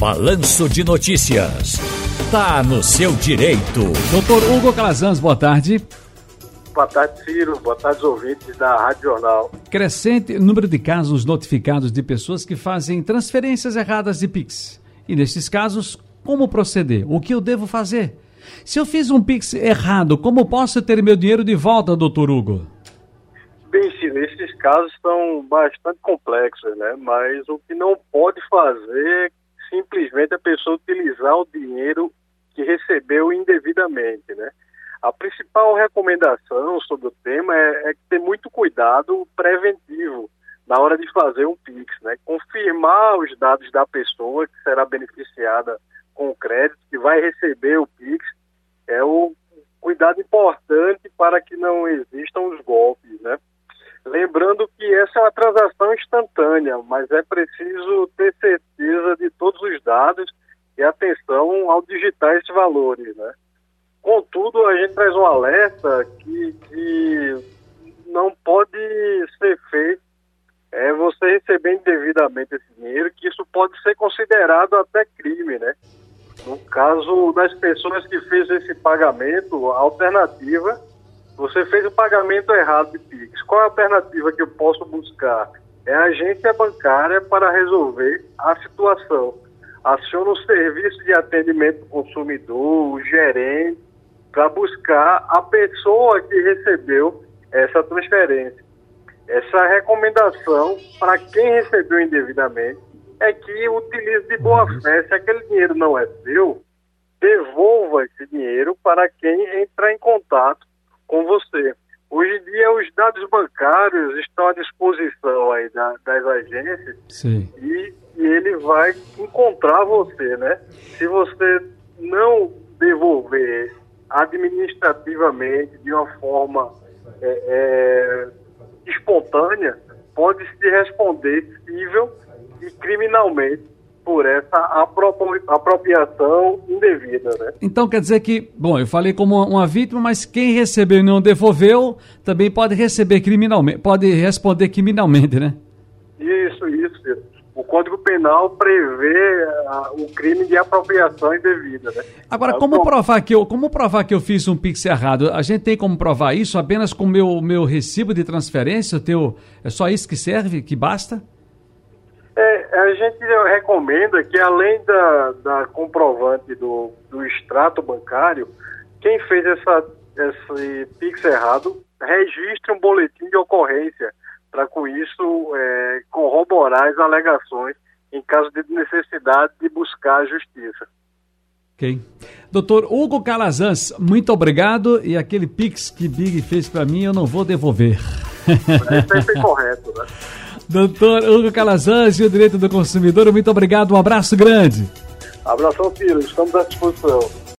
Balanço de Notícias. Tá no seu direito. Doutor Hugo Calazans, boa tarde. Boa tarde, Ciro. Boa tarde, ouvintes da Rádio Jornal. Crescente número de casos notificados de pessoas que fazem transferências erradas de Pix. E nesses casos, como proceder? O que eu devo fazer? Se eu fiz um Pix errado, como posso ter meu dinheiro de volta, doutor Hugo? Bem, Ciro, esses casos são bastante complexos, né? Mas o que não pode fazer é simplesmente a pessoa utilizar o dinheiro que recebeu indevidamente, né? A principal recomendação sobre o tema é, é ter muito cuidado preventivo na hora de fazer um PIX, né? Confirmar os dados da pessoa que será beneficiada com o crédito, que vai receber o PIX, é o cuidado importante para que não existam os golpes, né? Lembrando que essa é uma transação instantânea, mas é preciso ter certeza de todos os dados e atenção ao digitar esses valores, né? Contudo, a gente traz um alerta que, que não pode ser feito é você receber indevidamente esse dinheiro, que isso pode ser considerado até crime, né? No caso das pessoas que fez esse pagamento, a alternativa, você fez o pagamento errado de Pix. Qual a alternativa que eu posso buscar? É a agência bancária para resolver a situação. Aciona o serviço de atendimento ao consumidor, o gerente, para buscar a pessoa que recebeu essa transferência. Essa recomendação para quem recebeu indevidamente é que utilize de boa fé. Se aquele dinheiro não é seu, devolva esse dinheiro para quem entrar em contato com você. Hoje em dia, os dados bancários estão à disposição aí da, das agências Sim. E, e ele vai encontrar você, né? Se você não devolver administrativamente, de uma forma é, é, espontânea, pode se responder civil e criminalmente por essa apropriação indevida, né? Então quer dizer que, bom, eu falei como uma vítima, mas quem recebeu e não devolveu também pode receber criminalmente, pode responder criminalmente, né? Isso, isso. O Código Penal prevê uh, o crime de apropriação indevida, né? Agora, como provar que eu, como provar que eu fiz um pix errado? A gente tem como provar isso apenas com o meu, meu recibo de transferência? O teu, é só isso que serve, que basta? É, a gente recomenda que além da, da comprovante do, do extrato bancário, quem fez essa, esse PIX errado, registre um boletim de ocorrência para com isso é, corroborar as alegações em caso de necessidade de buscar a justiça. Ok. Doutor Hugo Calazans, muito obrigado. E aquele Pix que Big fez para mim, eu não vou devolver. É sempre correto, né? Doutor Hugo Calazans, o Direito do Consumidor, muito obrigado, um abraço grande. Abração, filho, estamos à disposição.